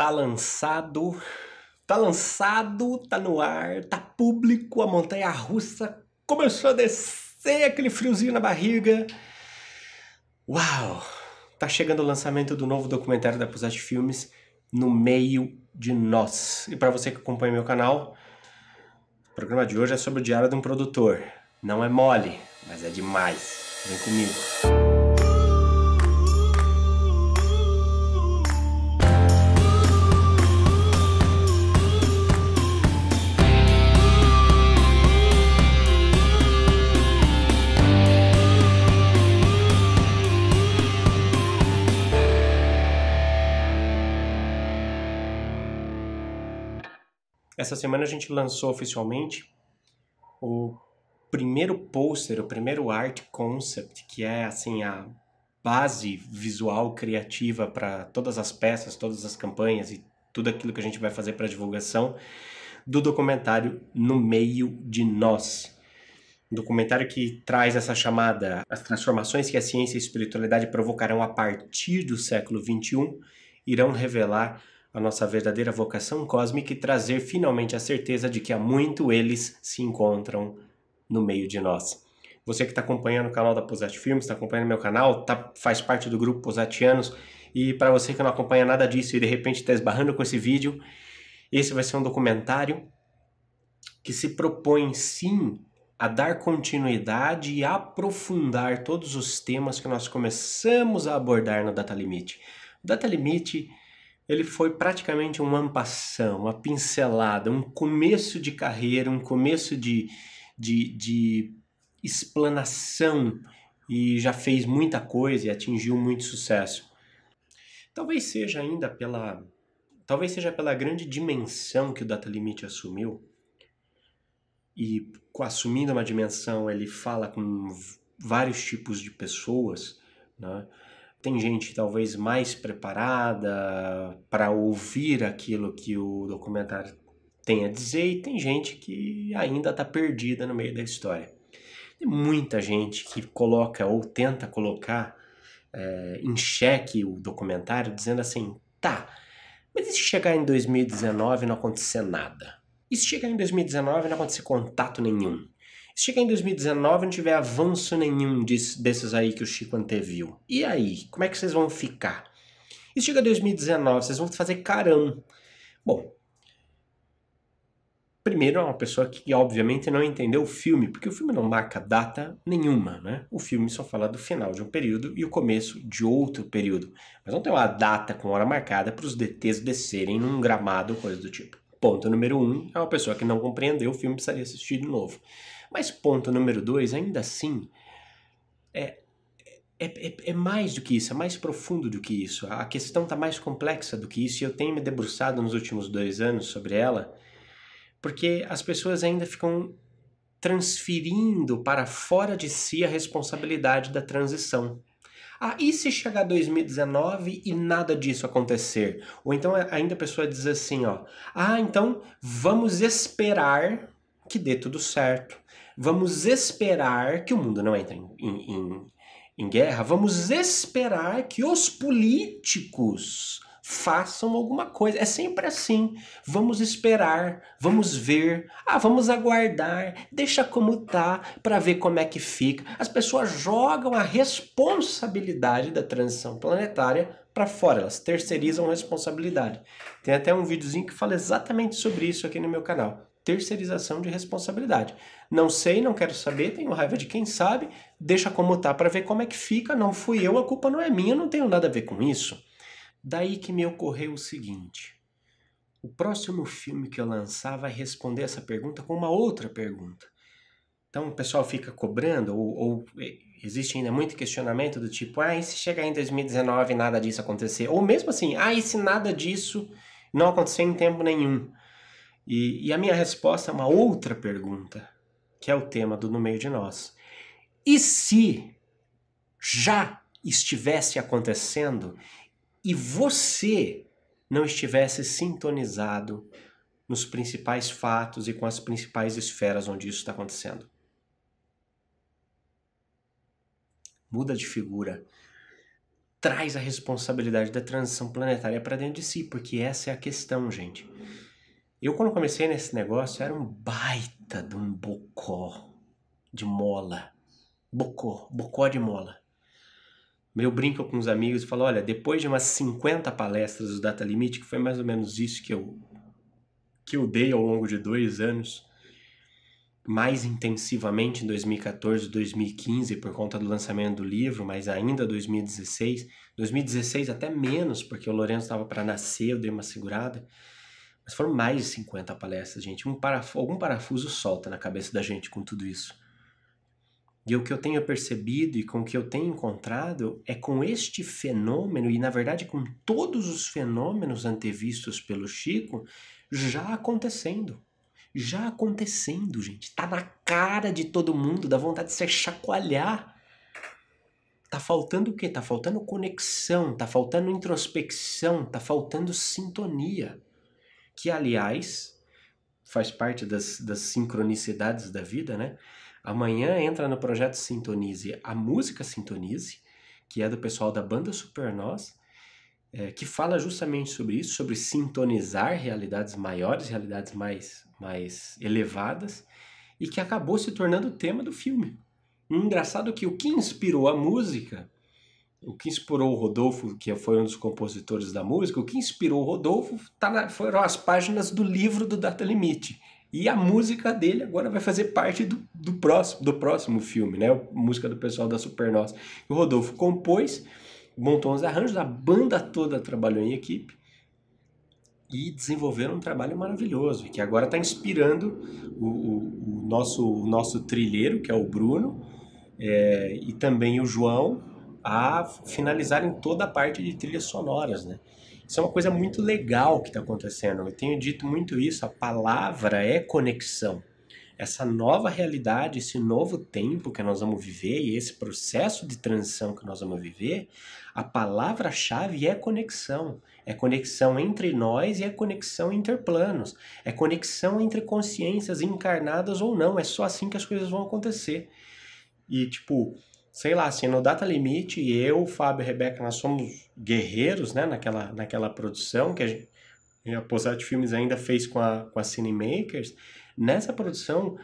Tá lançado, tá lançado, tá no ar, tá público, a montanha russa começou a descer aquele friozinho na barriga. Uau! Tá chegando o lançamento do novo documentário da Pusat Filmes no meio de nós. E para você que acompanha meu canal, o programa de hoje é sobre o diário de um produtor. Não é mole, mas é demais. Vem comigo. Essa semana a gente lançou oficialmente o primeiro pôster, o primeiro art concept, que é assim a base visual criativa para todas as peças, todas as campanhas e tudo aquilo que a gente vai fazer para divulgação do documentário No Meio de Nós. Um documentário que traz essa chamada As transformações que a ciência e a espiritualidade provocarão a partir do século XXI irão revelar a nossa verdadeira vocação cósmica e trazer finalmente a certeza de que há muito eles se encontram no meio de nós. Você que está acompanhando o canal da Posat Filmes, está acompanhando meu canal, tá, faz parte do grupo Posatianos, e para você que não acompanha nada disso e de repente está esbarrando com esse vídeo, esse vai ser um documentário que se propõe sim a dar continuidade e aprofundar todos os temas que nós começamos a abordar no Data Limite. O Data Limite ele foi praticamente um ampassão, uma pincelada, um começo de carreira, um começo de, de, de explanação e já fez muita coisa e atingiu muito sucesso. Talvez seja ainda pela talvez seja pela grande dimensão que o Data Limit assumiu. E assumindo uma dimensão, ele fala com vários tipos de pessoas, né? Tem gente talvez mais preparada para ouvir aquilo que o documentário tem a dizer e tem gente que ainda está perdida no meio da história. Tem muita gente que coloca ou tenta colocar é, em xeque o documentário dizendo assim, tá, mas e se chegar em 2019 e não acontecer nada? E se chegar em 2019 e não acontecer contato nenhum? Chegar em 2019 não tiver avanço nenhum desses aí que o Chico anteviu, e aí? Como é que vocês vão ficar? E chega 2019, vocês vão fazer carão. Bom, primeiro é uma pessoa que obviamente não entendeu o filme, porque o filme não marca data nenhuma, né? O filme só fala do final de um período e o começo de outro período. Mas não tem uma data com hora marcada para os DTs descerem num gramado ou coisa do tipo. Ponto número um, é uma pessoa que não compreendeu o filme precisaria assistir de novo. Mas ponto número dois, ainda assim, é, é, é, é, mais do que isso, é mais profundo do que isso. A questão está mais complexa do que isso e eu tenho me debruçado nos últimos dois anos sobre ela, porque as pessoas ainda ficam transferindo para fora de si a responsabilidade da transição. Ah, e se chegar 2019 e nada disso acontecer? Ou então ainda a pessoa diz assim, ó, ah, então vamos esperar que dê tudo certo. Vamos esperar que o mundo não entre em, em, em guerra. Vamos esperar que os políticos façam alguma coisa. É sempre assim. Vamos esperar, vamos ver, ah, vamos aguardar, deixa como tá para ver como é que fica. As pessoas jogam a responsabilidade da transição planetária para fora, elas terceirizam a responsabilidade. Tem até um videozinho que fala exatamente sobre isso aqui no meu canal terceirização de responsabilidade. Não sei, não quero saber, tenho raiva de quem sabe, deixa como tá para ver como é que fica, não fui eu, a culpa não é minha, não tenho nada a ver com isso. Daí que me ocorreu o seguinte: o próximo filme que eu lançar vai responder essa pergunta com uma outra pergunta. Então o pessoal fica cobrando, ou, ou existe ainda muito questionamento do tipo, ah, e se chegar em 2019 e nada disso acontecer? Ou mesmo assim, ah, e se nada disso não acontecer em tempo nenhum? E, e a minha resposta é uma outra pergunta, que é o tema do No Meio de Nós. E se já estivesse acontecendo e você não estivesse sintonizado nos principais fatos e com as principais esferas onde isso está acontecendo? Muda de figura. traz a responsabilidade da transição planetária para dentro de si, porque essa é a questão, gente. Eu, quando comecei nesse negócio, era um baita de um bocó de mola. Bocó, bocó de mola. Eu brinco com os amigos e falo, olha, depois de umas 50 palestras do Data Limit, que foi mais ou menos isso que eu, que eu dei ao longo de dois anos, mais intensivamente em 2014, 2015 por conta do lançamento do livro, mas ainda 2016, 2016 até menos, porque o Lourenço estava para nascer, eu dei uma segurada. Mas foram mais de 50 palestras, gente. Um parafuso, algum parafuso solta na cabeça da gente com tudo isso. E o que eu tenho percebido e com o que eu tenho encontrado é com este fenômeno, e na verdade com todos os fenômenos antevistos pelo Chico, já acontecendo já acontecendo, gente. Tá na cara de todo mundo, dá vontade de se chacoalhar. Tá faltando o quê? Tá faltando conexão, tá faltando introspecção, tá faltando sintonia. Que, aliás, faz parte das, das sincronicidades da vida, né? Amanhã entra no projeto Sintonize a música Sintonize, que é do pessoal da banda Supernós, é, que fala justamente sobre isso, sobre sintonizar realidades maiores, realidades mais mais elevadas e que acabou se tornando o tema do filme. Engraçado que o que inspirou a música, o que inspirou o Rodolfo, que foi um dos compositores da música, o que inspirou o Rodolfo tá na, foram as páginas do livro do Data Limite. E a música dele agora vai fazer parte do, do, próximo, do próximo filme, né? A música do pessoal da Supernova. O Rodolfo compôs, montou uns arranjos, a banda toda trabalhou em equipe e desenvolveram um trabalho maravilhoso, que agora está inspirando o, o, o, nosso, o nosso trilheiro, que é o Bruno, é, e também o João, a finalizarem toda a parte de trilhas sonoras, né? Isso é uma coisa muito legal que está acontecendo. Eu tenho dito muito isso, a palavra é conexão. Essa nova realidade, esse novo tempo que nós vamos viver e esse processo de transição que nós vamos viver, a palavra-chave é conexão. É conexão entre nós e é conexão interplanos. É conexão entre consciências encarnadas ou não. É só assim que as coisas vão acontecer. E, tipo, sei lá, assim, no Data Limite, eu, Fábio e Rebeca, nós somos guerreiros, né, naquela, naquela produção que a, gente, a Filmes ainda fez com a, com a Cinemakers. Nessa produção,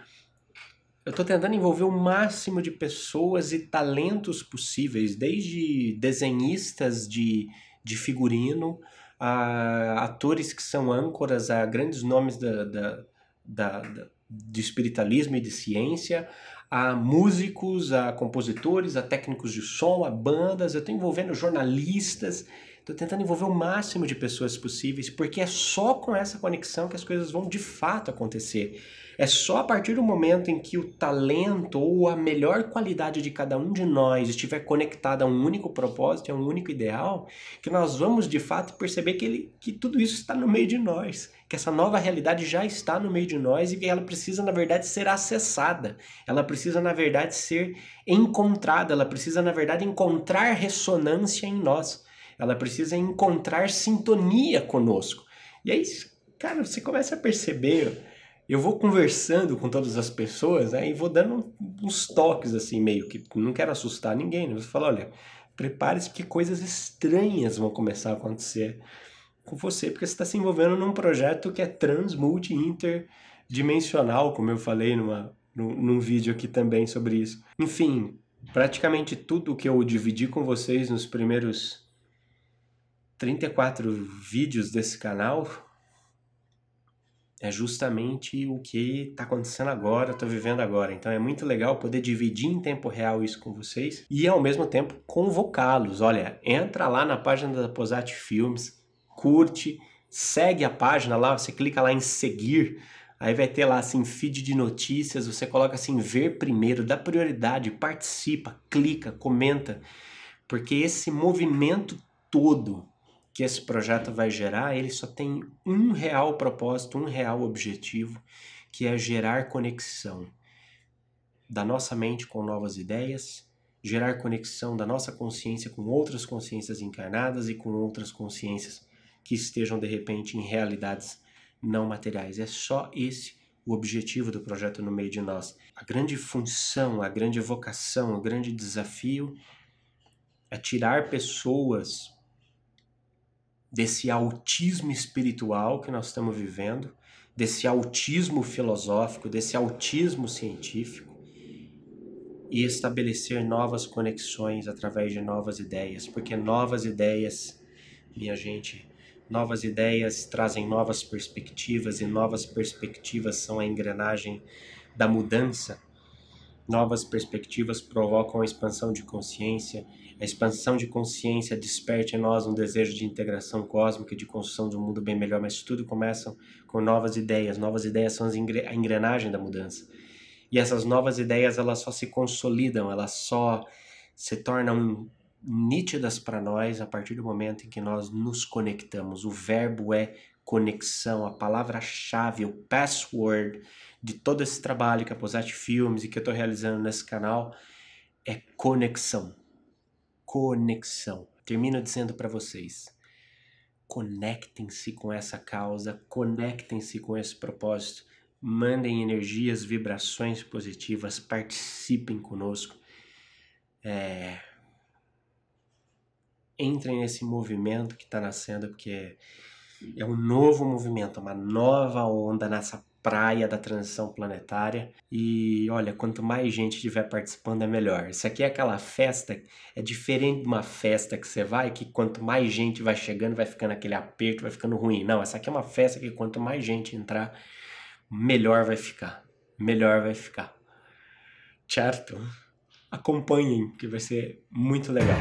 eu estou tentando envolver o máximo de pessoas e talentos possíveis, desde desenhistas de, de figurino, a atores que são âncoras a grandes nomes da, da, da, da de espiritualismo e de ciência, a músicos, a compositores, a técnicos de som, a bandas. Eu estou envolvendo jornalistas, estou tentando envolver o máximo de pessoas possíveis, porque é só com essa conexão que as coisas vão de fato acontecer. É só a partir do momento em que o talento ou a melhor qualidade de cada um de nós estiver conectada a um único propósito, a um único ideal, que nós vamos de fato perceber que, ele, que tudo isso está no meio de nós, que essa nova realidade já está no meio de nós e que ela precisa, na verdade, ser acessada. Ela precisa, na verdade, ser encontrada, ela precisa, na verdade, encontrar ressonância em nós. Ela precisa encontrar sintonia conosco. E aí, cara, você começa a perceber eu vou conversando com todas as pessoas né, e vou dando uns toques assim, meio que não quero assustar ninguém. Né? Eu falo, olha, prepare-se porque coisas estranhas vão começar a acontecer com você, porque você está se envolvendo num projeto que é trans, multi, interdimensional, como eu falei numa, num, num vídeo aqui também sobre isso. Enfim, praticamente tudo que eu dividi com vocês nos primeiros 34 vídeos desse canal é justamente o que está acontecendo agora, estou vivendo agora. Então é muito legal poder dividir em tempo real isso com vocês e ao mesmo tempo convocá-los. Olha, entra lá na página da Posat Filmes, curte, segue a página lá, você clica lá em seguir, aí vai ter lá assim feed de notícias, você coloca assim ver primeiro, dá prioridade, participa, clica, comenta, porque esse movimento todo que esse projeto vai gerar, ele só tem um real propósito, um real objetivo, que é gerar conexão da nossa mente com novas ideias, gerar conexão da nossa consciência com outras consciências encarnadas e com outras consciências que estejam de repente em realidades não materiais. É só esse o objetivo do projeto no meio de nós. A grande função, a grande vocação, o grande desafio é tirar pessoas desse autismo espiritual que nós estamos vivendo, desse autismo filosófico, desse autismo científico e estabelecer novas conexões através de novas ideias, porque novas ideias, minha gente, novas ideias trazem novas perspectivas e novas perspectivas são a engrenagem da mudança. Novas perspectivas provocam a expansão de consciência. A expansão de consciência desperta em nós um desejo de integração cósmica e de construção de um mundo bem melhor, mas tudo começa com novas ideias. Novas ideias são a engrenagem da mudança. E essas novas ideias elas só se consolidam, elas só se tornam nítidas para nós a partir do momento em que nós nos conectamos. O verbo é conexão, a palavra-chave, o password de todo esse trabalho que a Posat Filmes e que eu estou realizando nesse canal é conexão. Conexão. Termino dizendo para vocês: conectem-se com essa causa, conectem-se com esse propósito mandem energias, vibrações positivas, participem conosco. É... Entrem nesse movimento que está nascendo, porque é um novo movimento, uma nova onda nessa praia da transição planetária. E olha, quanto mais gente estiver participando, é melhor. Isso aqui é aquela festa, é diferente de uma festa que você vai, que quanto mais gente vai chegando, vai ficando aquele aperto, vai ficando ruim. Não, essa aqui é uma festa que quanto mais gente entrar, melhor vai ficar. Melhor vai ficar. Certo? Acompanhem, que vai ser muito legal.